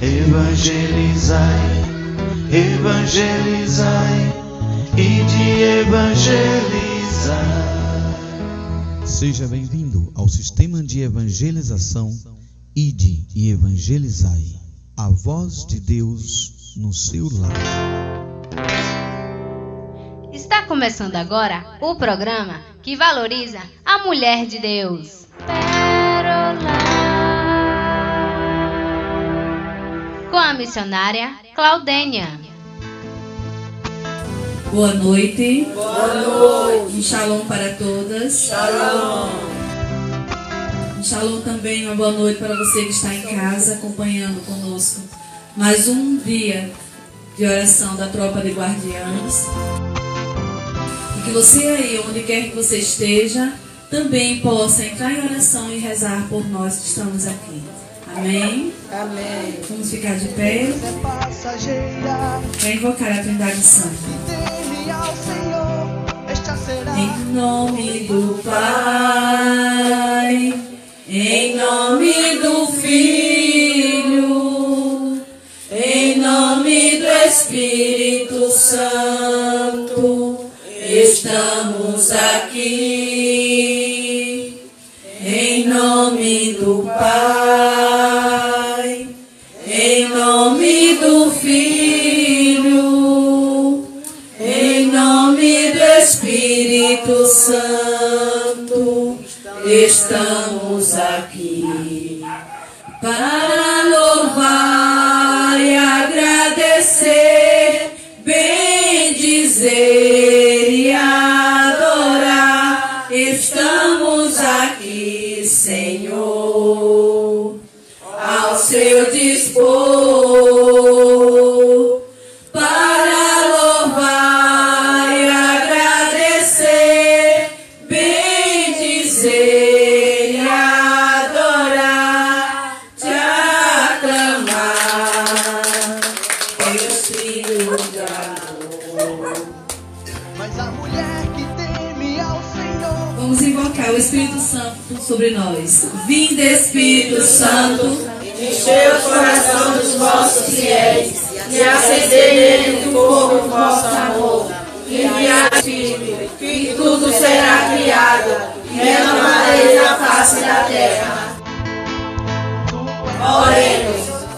evangelizai, evangelizai e de evangelizar. Seja bem-vindo ao sistema de evangelização Ide e Evangelizai. A voz de Deus no seu lar. Está começando agora o programa que valoriza a mulher de Deus. Com a missionária Claudênia. Boa noite. Boa noite. Um shalom para todas. Shalom. Um shalom também, uma boa noite para você que está em casa acompanhando conosco. Mais um dia de oração da tropa de guardiães. E que você aí, onde quer que você esteja, também possa entrar em oração e rezar por nós que estamos aqui. Amém? Amém. Vamos ficar de pé. Para invocar a Trindade Santa. Em nome do Pai, em nome do Filho, em nome do Espírito Santo, estamos aqui. Nome do Pai, em nome do Filho, em nome do Espírito Santo, estamos aqui para louvar e agradecer, bendizer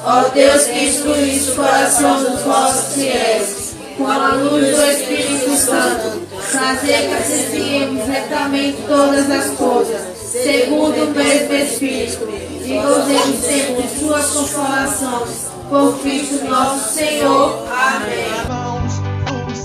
ó Deus que instruísse o coração dos vossos fiéis, com a luz do Espírito Santo, fazer que assistemos retamente todas as coisas, segundo o mesmo Espírito, e gozemos sempre suas consolações, por Cristo nosso Senhor. Amém.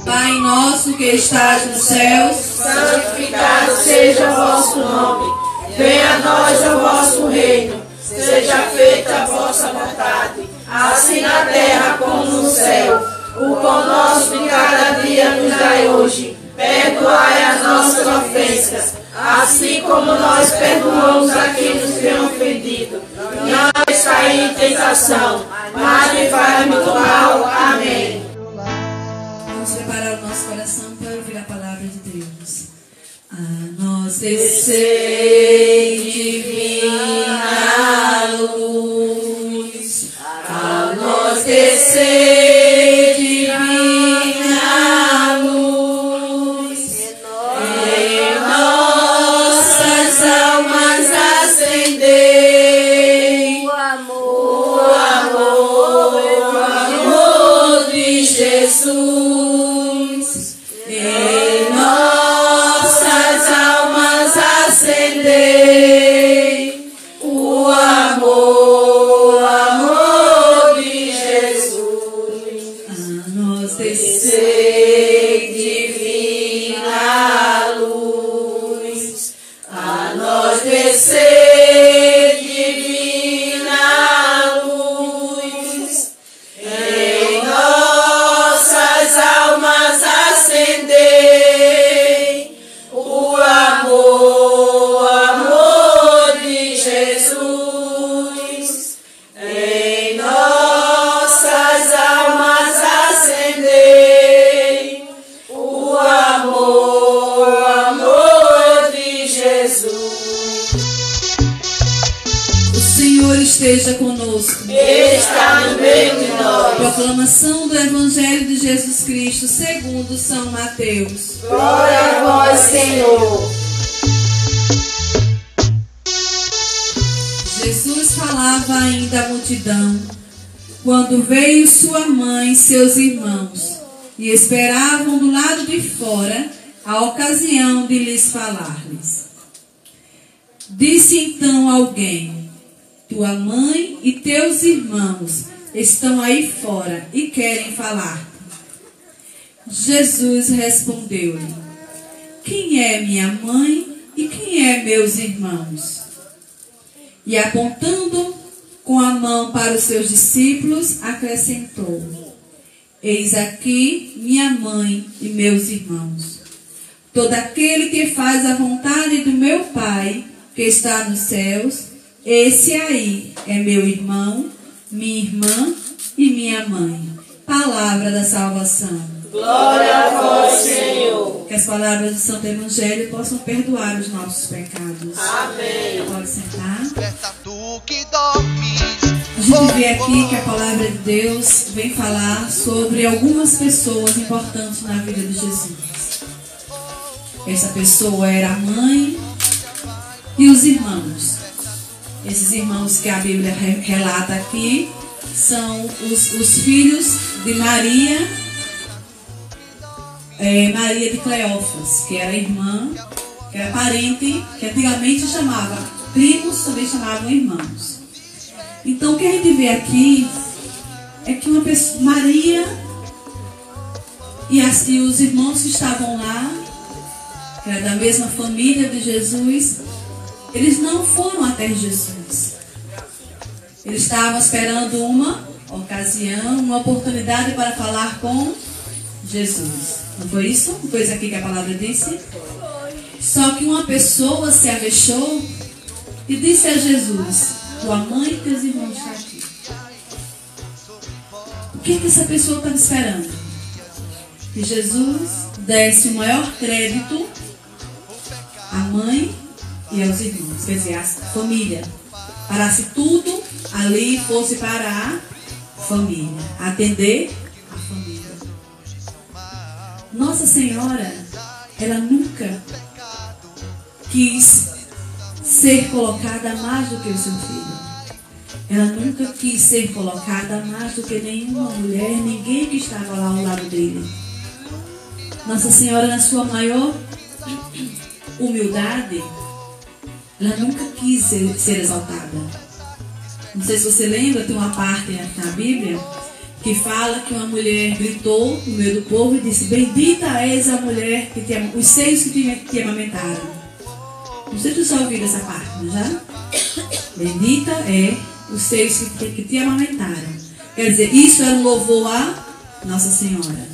Pai nosso que estás nos céus, Santificado seja o vosso nome, venha a nós o vosso reino, seja feita a vossa vontade, assim na terra como no céu. O pão nosso de cada dia nos dai hoje, perdoai as nossas ofensas, assim como nós perdoamos a quem nos tem ofendido. Não cair em tentação, mas livrai-me do mal. Amém. vamos preparar o nosso coração para ouvir a palavra de Deus. A nós descei divina luz, veio sua mãe e seus irmãos, e esperavam do lado de fora a ocasião de lhes falar-lhes. Disse então alguém: Tua mãe e teus irmãos estão aí fora e querem falar-te. Jesus respondeu-lhe: Quem é minha mãe e quem é meus irmãos? E apontando com a mão para os seus discípulos, acrescentou: Eis aqui minha mãe e meus irmãos. Todo aquele que faz a vontade do meu Pai, que está nos céus, esse aí é meu irmão, minha irmã e minha mãe. Palavra da salvação. Glória a vós, Senhor. Que as palavras do Santo Evangelho possam perdoar os nossos pecados. Amém. Pode sentar. Desperta tu que dormes. A gente vê aqui que a palavra de Deus vem falar sobre algumas pessoas importantes na vida de Jesus. Essa pessoa era a mãe e os irmãos. Esses irmãos que a Bíblia re- relata aqui são os, os filhos de Maria, é, Maria de Cleófas, que era irmã, que era parente, que antigamente chamava primos, também chamavam irmãos. Então o que a gente vê aqui é que uma pessoa, Maria e, as- e os irmãos que estavam lá, que era da mesma família de Jesus, eles não foram até Jesus. Eles estavam esperando uma ocasião, uma oportunidade para falar com Jesus. Não foi isso? Não foi isso aqui que a palavra disse? Só que uma pessoa se avexou e disse a Jesus: Tua mãe e teus irmãos estão aqui. O que, que essa pessoa estava esperando? Que Jesus desse o maior crédito à mãe e aos irmãos, quer dizer, à família. Parasse tudo ali, fosse para a família, atender. Nossa Senhora, ela nunca quis ser colocada mais do que o seu filho. Ela nunca quis ser colocada mais do que nenhuma mulher, ninguém que estava lá ao lado dele. Nossa Senhora, na sua maior humildade, ela nunca quis ser, ser exaltada. Não sei se você lembra, tem uma parte na Bíblia que fala que uma mulher gritou no meio do povo e disse: Bendita és a mulher que te, os seios que te, te amamentaram. Não sei se você já ouviu essa parte, não já? Bendita é os seios que te, que te amamentaram. Quer dizer, isso era um louvor a Nossa Senhora.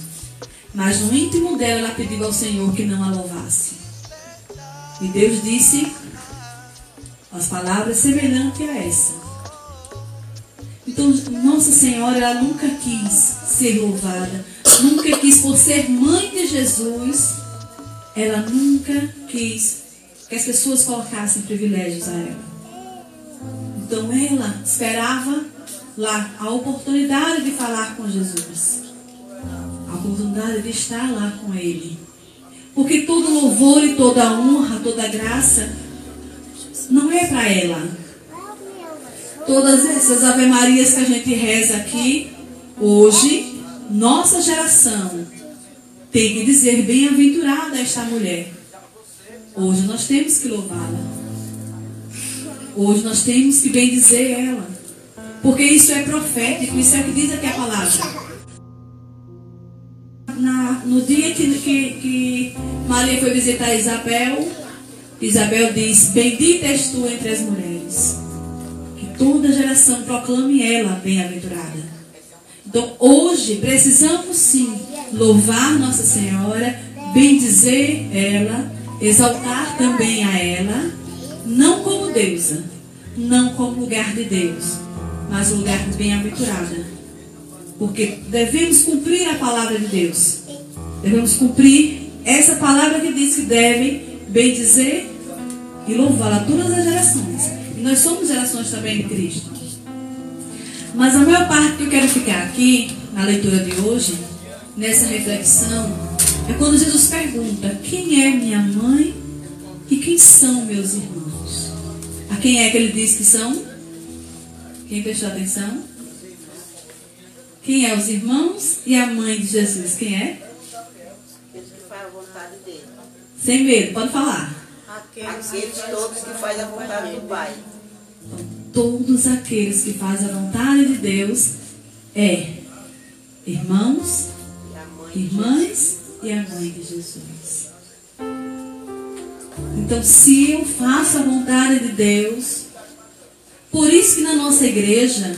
Mas no íntimo dela, ela pediu ao Senhor que não a louvasse. E Deus disse as palavras semelhantes a essa. Então, Nossa Senhora, ela nunca quis ser louvada, nunca quis, por ser mãe de Jesus, ela nunca quis que as pessoas colocassem privilégios a ela. Então, ela esperava lá a oportunidade de falar com Jesus, a oportunidade de estar lá com Ele. Porque todo louvor e toda honra, toda graça, não é para ela. Todas essas Ave Marias que a gente reza aqui, hoje, nossa geração tem que dizer bem-aventurada esta mulher. Hoje nós temos que louvá-la. Hoje nós temos que bendizer ela. Porque isso é profético, isso é o que diz aqui a palavra. Na- no dia que, que, que Maria foi visitar Isabel, Isabel diz: Bendita és tu entre as mulheres. Toda geração proclame ela bem-aventurada. Então, hoje, precisamos sim louvar Nossa Senhora, bendizer ela, exaltar também a ela, não como deusa, não como lugar de Deus, mas o lugar de bem-aventurada. Porque devemos cumprir a palavra de Deus. Devemos cumprir essa palavra que diz que deve bendizer e louvar a todas as gerações. Nós somos gerações também de Cristo. Mas a maior parte que eu quero ficar aqui, na leitura de hoje, nessa reflexão, é quando Jesus pergunta: quem é minha mãe e quem são meus irmãos? A quem é que ele diz que são? Quem prestou atenção? Quem é os irmãos e a mãe de Jesus? Quem é? Sem medo, pode falar. Aqueles todos que fazem a vontade do Pai. Todos aqueles que fazem a vontade de Deus é irmãos, irmãs e a mãe de Jesus. Então, se eu faço a vontade de Deus, por isso que na nossa igreja,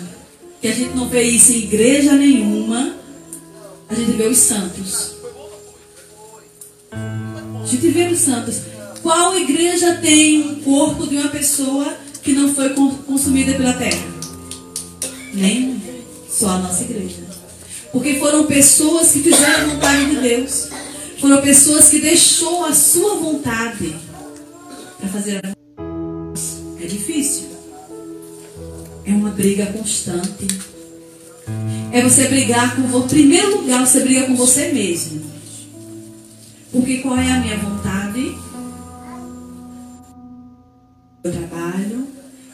que a gente não vê isso em igreja nenhuma, a gente vê os santos. A gente vê os santos. Qual igreja tem um corpo de uma pessoa que não foi con- consumida pela terra? Nenhuma. Só a nossa igreja. Porque foram pessoas que fizeram a vontade de Deus. Foram pessoas que deixou a sua vontade para fazer a É difícil. É uma briga constante. É você brigar com você. Em primeiro lugar, você briga com você mesmo. Porque qual é a minha vontade?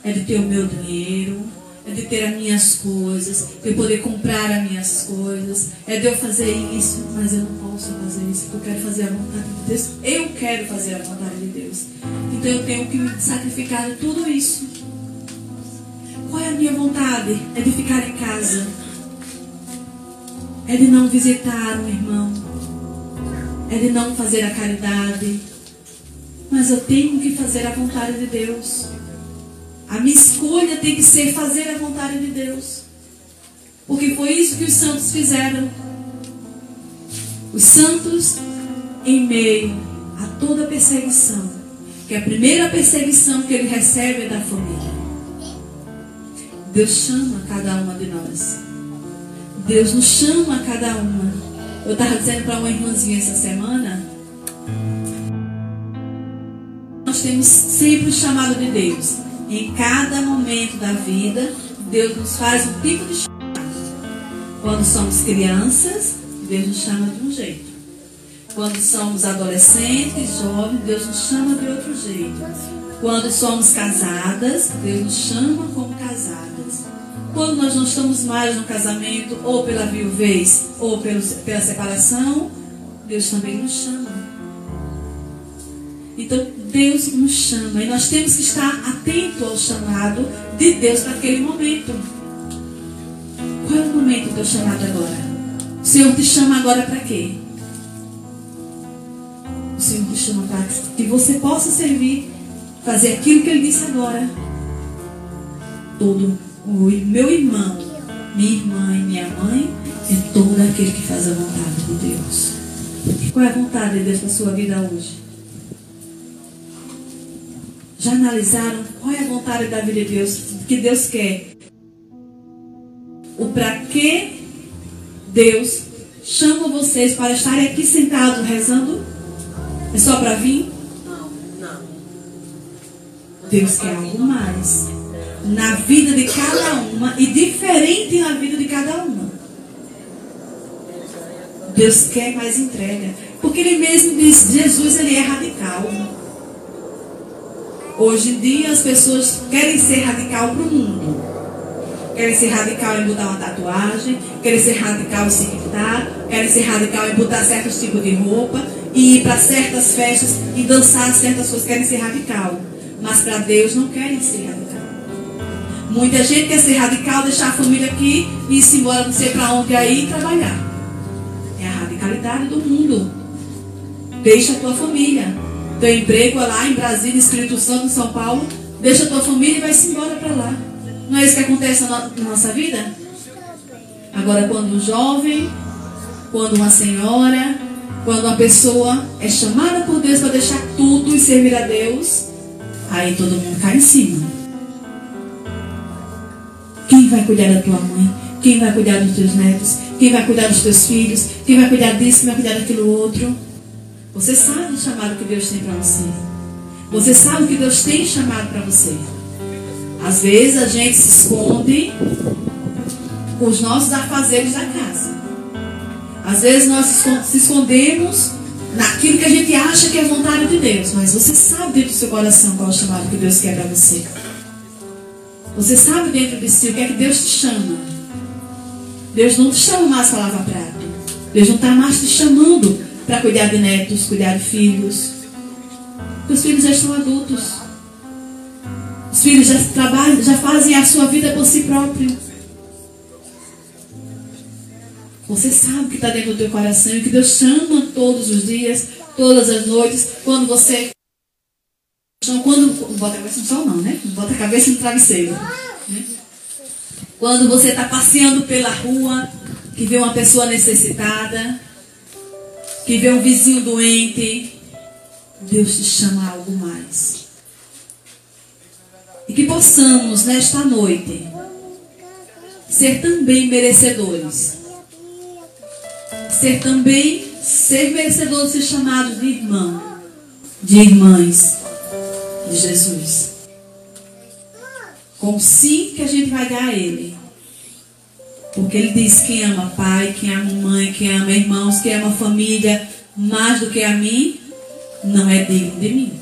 É de ter o meu dinheiro, é de ter as minhas coisas, de poder comprar as minhas coisas, é de eu fazer isso, mas eu não posso fazer isso, porque eu quero fazer a vontade de Deus. Eu quero fazer a vontade de Deus. Então eu tenho que me sacrificar de tudo isso. Qual é a minha vontade? É de ficar em casa. É de não visitar um irmão. É de não fazer a caridade. Mas eu tenho que fazer a vontade de Deus. A minha escolha tem que ser fazer a vontade de Deus. Porque foi isso que os santos fizeram. Os santos, em meio a toda perseguição, que a primeira perseguição que ele recebe é da família. Deus chama cada uma de nós. Deus nos chama a cada uma. Eu estava dizendo para uma irmãzinha essa semana. Nós temos sempre o chamado de Deus. Em cada momento da vida, Deus nos faz um tipo de chamado. Quando somos crianças, Deus nos chama de um jeito. Quando somos adolescentes, jovens, Deus nos chama de outro jeito. Quando somos casadas, Deus nos chama como casadas. Quando nós não estamos mais no casamento, ou pela viuvez, ou pela separação, Deus também nos chama. Então, Deus nos chama e nós temos que estar atento ao chamado de Deus naquele momento. Qual é o momento do teu chamado agora? O Senhor te chama agora para quê? O Senhor te chama para que você possa servir, fazer aquilo que Ele disse agora. Todo o meu irmão, minha irmã e minha mãe é todo aquele que faz a vontade de Deus. Qual é a vontade de Deus para a sua vida hoje? Já analisaram qual é a vontade da vida de Deus? O que Deus quer? O para que Deus chama vocês para estarem aqui sentados rezando? É só para vir? Não, não. Deus quer algo mais na vida de cada uma e diferente na vida de cada uma. Deus quer mais entrega, porque Ele mesmo diz: Jesus ele é radical. Hoje em dia as pessoas querem ser radical para o mundo. Querem ser radical em botar uma tatuagem, querem ser radical em se pintar, querem ser radical em botar certos tipos de roupa e ir para certas festas e dançar certas coisas, querem ser radical. Mas para Deus não querem ser radical. Muita gente quer ser radical, deixar a família aqui e ir-se embora não sei para onde aí e trabalhar. É a radicalidade do mundo. Deixa a tua família. Teu emprego é lá em Brasília, Espírito Santo, em São Paulo. Deixa tua família e vai-se embora para lá. Não é isso que acontece na nossa vida? Agora, quando um jovem, quando uma senhora, quando uma pessoa é chamada por Deus para deixar tudo e servir a Deus, aí todo mundo cai em cima. Quem vai cuidar da tua mãe? Quem vai cuidar dos teus netos? Quem vai cuidar dos teus filhos? Quem vai cuidar disso? Quem vai cuidar daquilo outro? Você sabe o chamado que Deus tem para você. Você sabe o que Deus tem chamado para você. Às vezes a gente se esconde com os nossos afazeres da casa. Às vezes nós se escondemos naquilo que a gente acha que é vontade de Deus, mas você sabe dentro do seu coração qual é o chamado que Deus quer para você. Você sabe dentro de si o que é que Deus te chama. Deus não te chama mais para lavar prato. Deus não está mais te chamando para cuidar de netos, cuidar de filhos. Os filhos já estão adultos. Os filhos já trabalham, já fazem a sua vida por si próprio. Você sabe o que está dentro do teu coração e que Deus chama todos os dias, todas as noites, quando você. Quando. Bota a cabeça no sol, não, né? Bota a cabeça no travesseiro. Né? Quando você está passeando pela rua, que vê uma pessoa necessitada, que vê um vizinho doente, Deus te chama a algo mais. E que possamos, nesta noite, ser também merecedores ser também, ser de ser chamado de irmão, de irmãs de Jesus. Com o sim que a gente vai dar a Ele. Porque Ele diz: quem ama pai, quem ama quem ama irmãos, quem ama família, mais do que a mim, não é digno de mim.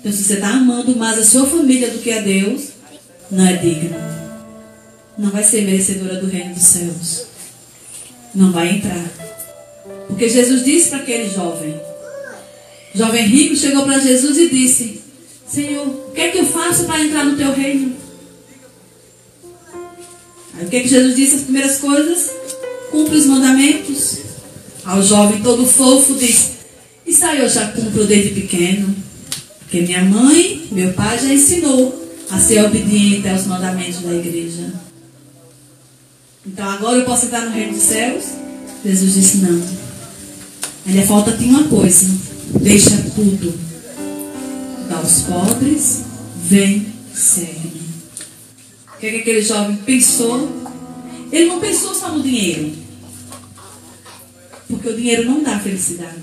Então, se você está amando mais a sua família do que a Deus, não é digno. Não vai ser merecedora do reino dos céus não vai entrar. Porque Jesus disse para aquele jovem, jovem rico chegou para Jesus e disse: Senhor, o que é que eu faço para entrar no teu reino? Aí o que é que Jesus disse? As primeiras coisas, cumpre os mandamentos. Ao jovem todo fofo disse: Isso aí eu já cumpro desde pequeno. Porque minha mãe, meu pai já ensinou a ser obediente aos mandamentos da igreja. Então agora eu posso entrar no reino dos céus? Jesus disse: Não. Ainda falta-te uma coisa. Deixa tudo. Dá aos pobres, vem, segue-me. O que, é que aquele jovem pensou? Ele não pensou só no dinheiro. Porque o dinheiro não dá felicidade.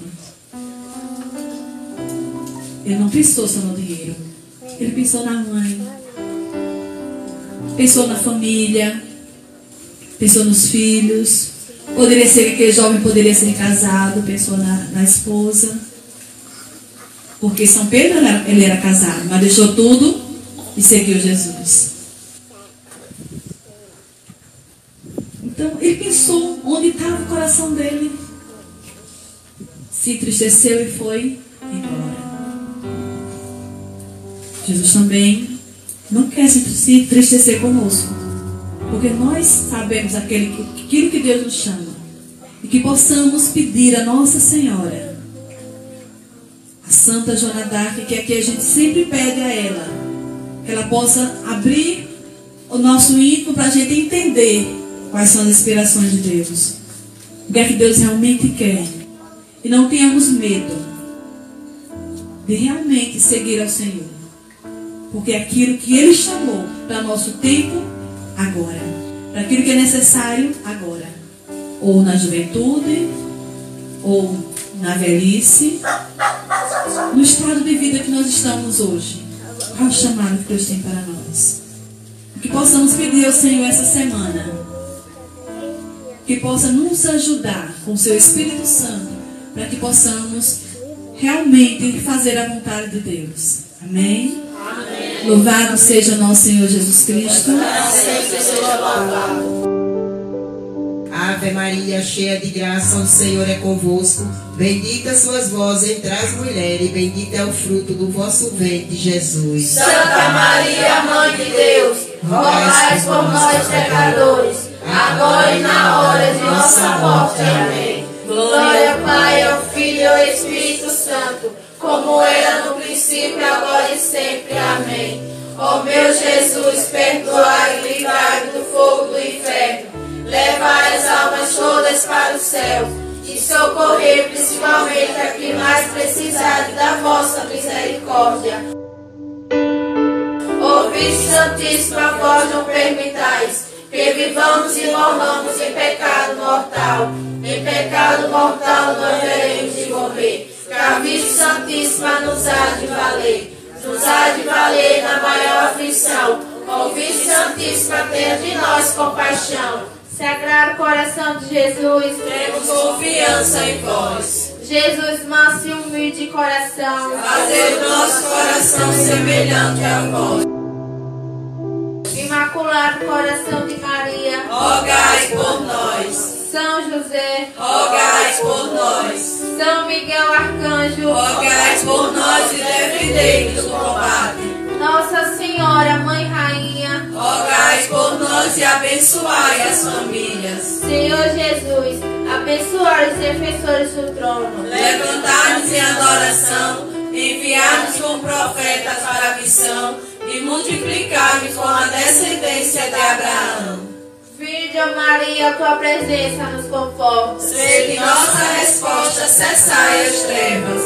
Ele não pensou só no dinheiro. Ele pensou na mãe. Pensou na família pensou nos filhos. Poderia ser que aquele jovem poderia ser casado, pensou na, na esposa. Porque São Pedro ele era casado, mas deixou tudo e seguiu Jesus. Então ele pensou onde estava o coração dele. Se entristeceu e foi embora. Jesus também não quer se entristecer conosco. Porque nós sabemos aquele, aquilo que Deus nos chama. E que possamos pedir a Nossa Senhora, a Santa Joana d'Arc, que aqui a gente sempre pede a ela, que ela possa abrir o nosso íntimo para a gente entender quais são as inspirações de Deus. O que é que Deus realmente quer. E não tenhamos medo de realmente seguir ao Senhor. Porque é aquilo que Ele chamou para nosso tempo agora. Para aquilo que é necessário agora. Ou na juventude, ou na velhice, no estado de vida que nós estamos hoje. Qual o chamado que Deus tem para nós? Que possamos pedir ao Senhor essa semana. Que possa nos ajudar com o seu Espírito Santo. Para que possamos realmente fazer a vontade de Deus. Amém? Louvado seja nosso Senhor Jesus Cristo. Ave Maria, cheia de graça, o Senhor é convosco. Bendita sois vós entre as mulheres, e bendito é o fruto do vosso ventre, Jesus. Santa Maria, Mãe de Deus, rogai por nós, pecadores, agora e na hora de nossa morte. Amém. Glória ao Pai, ao Filho e ao Espírito Santo como era no princípio, agora e sempre. Amém. Ó meu Jesus, perdoai e livrai do fogo do inferno. Levai as almas todas para o céu e socorrer principalmente a que mais precisar da vossa misericórdia. Ouvi, Santíssima, vós não permitais que vivamos e morramos em pecado mortal. Em pecado mortal nós veremos de morrer que a Virgem Santíssima nos há de valer, nos há de valer na maior aflição, Ouvi, Santíssima, tenha de nós compaixão. Sagrado coração de Jesus, Temos confiança em vós. Jesus manso e humilde de coração, Fazer o nosso coração semelhante a vós. Imaculado coração de Maria, Rogai por nós. São José, Rogai por nós. São Miguel Arcanjo, Rogai por nós e defendei-nos do combate. Nossa Senhora, Mãe Rainha, Rogai por nós e abençoai as famílias. Senhor Jesus, abençoai os defensores do trono. Levantai-nos em adoração, enviai-nos como profetas para a missão e multiplicai-nos com a descendência de Abraão. Virgem Maria, tua presença nos conforta. Sede nossa resposta, cessai as trevas.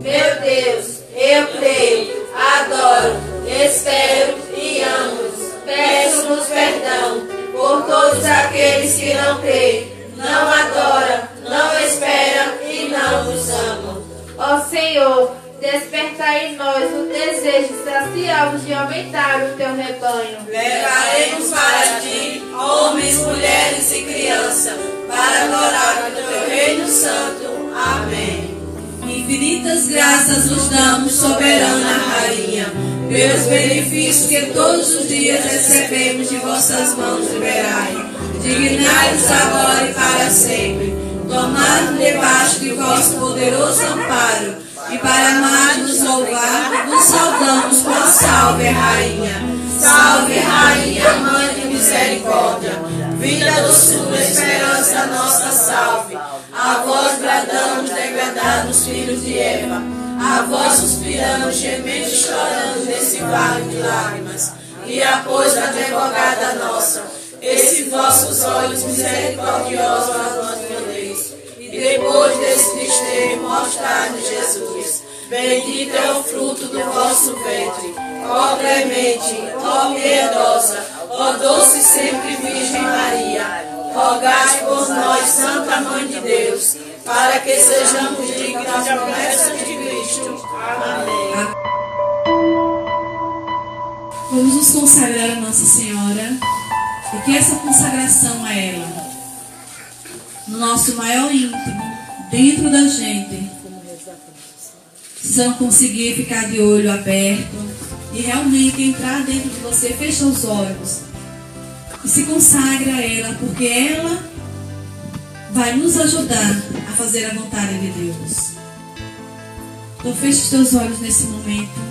Meu Deus, eu creio, adoro, espero e amo. Peço-nos perdão por todos aqueles que não creem, não adoram, não esperam e não nos amam. Ó Senhor, despertai em nós o desejo sacial de aumentar o teu rebanho. Levaremos para ti homens, mulheres e crianças, para adorar o teu reino santo. Amém. Infinitas graças nos damos, soberana Rainha, pelos benefícios que todos os dias recebemos de vossas mãos liberai. Dignai-nos agora e para sempre. Tomar-nos debaixo de vosso poderoso amparo e para amar-nos louvar, vos saudamos com a salve, Rainha. Salve, Rainha, Mãe de misericórdia, vinda do sul, esperança nossa, salve. A vós bradamos, degradados filhos de Eva, a vós suspiramos, gemendo e chorando nesse vale de lágrimas. E após a advogada nossa, esses vossos olhos misericordiosos. E depois desse desterro, mostrai-nos Jesus. Bendito é o fruto do vosso ventre. Ó clemente, ó piedosa, ó doce sempre Virgem Maria, rogai por nós, Santa Mãe de Deus, para que sejamos dignos das promessas de Cristo. Amém. Vamos nos consagrar a Nossa Senhora e que essa consagração a ela, no nosso maior íntimo, dentro da gente, precisamos conseguir ficar de olho aberto e realmente entrar dentro de você, fecha os olhos e se consagra a ela, porque ela vai nos ajudar a fazer a vontade de Deus. Então feche os teus olhos nesse momento.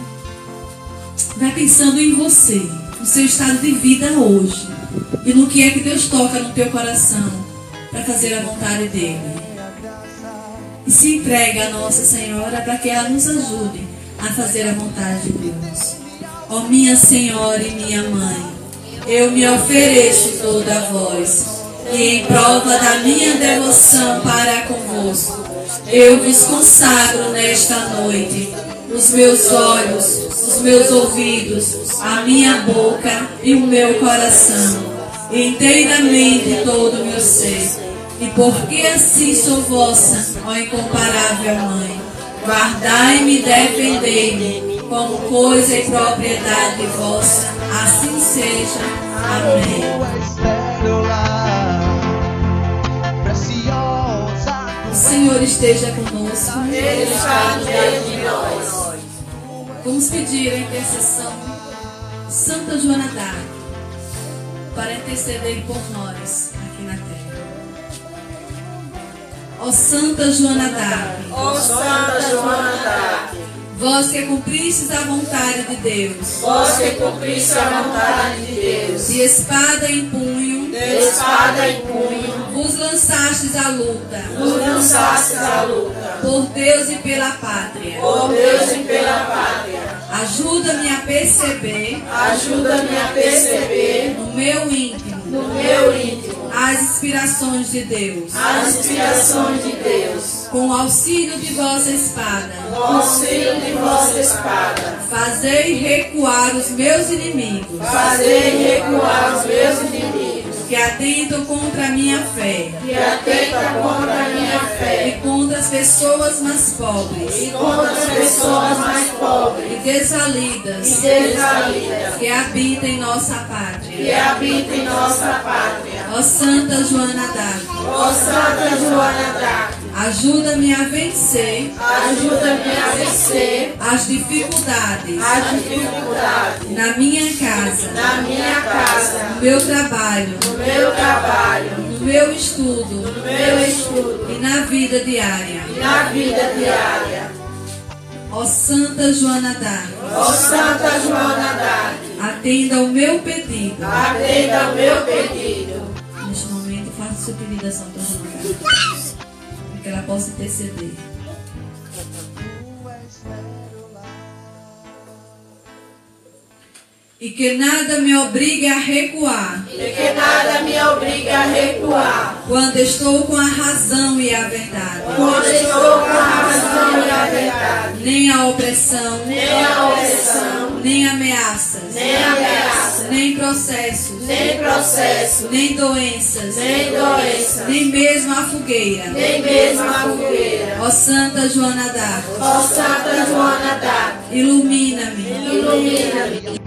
Vai pensando em você, no seu estado de vida hoje e no que é que Deus toca no teu coração para fazer a vontade dele. E se entrega a Nossa Senhora para que ela nos ajude a fazer a vontade de Deus. Ó minha Senhora e minha Mãe, eu me ofereço toda a vós e em prova da minha devoção para convosco, eu vos consagro nesta noite os meus olhos, os meus ouvidos, a minha boca e o meu coração, inteiramente todo o meu ser. E porque assim sou vossa, ó incomparável Mãe, guardai-me e defendei-me como coisa e propriedade vossa, assim seja. Amém. O Senhor esteja conosco. Ele está no meio de nós. Vamos pedir a intercessão de Santa Joana d'Arc para interceder por nós aqui na terra. Ó Santa Joana d'Arc, Ó Santa Joana d'Arc, vós que cumpristes a vontade de Deus, vós que cumpriste a vontade de Deus, de espada em punho, de espada em punho, vos lançastes à luta, nos lançastes à luta, por Deus e pela pátria. por Deus e pela pátria. Ajuda-me a perceber Ajuda-me a perceber no meu íntimo no meu íntimo as inspirações de Deus, as inspirações de Deus, com o auxílio de vossa espada. com o auxílio de vossa espada. Fazei recuar os meus inimigos, Fazei recuar os meus inimigos, que atentam contra a minha fé. Que atenta contra a minha fé. E contra as pessoas mais pobres. E contra as pessoas mais pobres. E desvalidas e desvalidas que habitam em nossa que pátria. habitam em nossa pátria. Ó Santa Joana d'Arc, Ó Santa Joana d'Arc, ajuda-me a vencer ajuda-me a vencer as dificuldades as dificuldades na minha casa, na minha casa, no meu trabalho, no meu trabalho, no meu estudo no meu estudo e na vida diária. e na vida diária. Ó Santa Joana d'Arc, Ó Santa Joana d'Arc, atenda ao meu pedido. atenda ao meu pedido. Neste momento, faça o seu pedido a Santa Joana d'Arc, que ela possa interceder. E que nada me obrigue a recuar. E que nada me obrigue a recuar. quando estou com a razão e a verdade, Quando estou com a razão e a verdade, nem a opressão, nem a opressão, nem ameaças, nem ameaça, nem processos, nem processo, nem doenças, nem doença, nem mesmo a fogueira. nem mesmo a fogueira. Ó Santa Joana d'Arc, Ó Santa Joana d'Arc, ilumina-me, ilumina-me,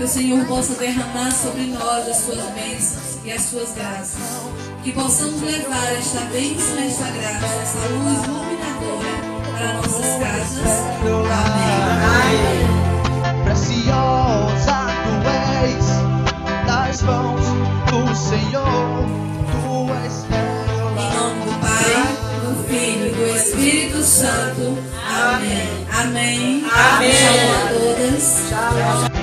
Que o Senhor possa derramar sobre nós as suas bênçãos e as suas graças. Que possamos levar esta bênção, esta graça, essa luz iluminadora para nossas casas. Amém. Preciosa tu és nas mãos do Senhor, tu és Em nome do Pai, do Filho e do Espírito Santo. Amém. Amém. Amém. Shalom a todas.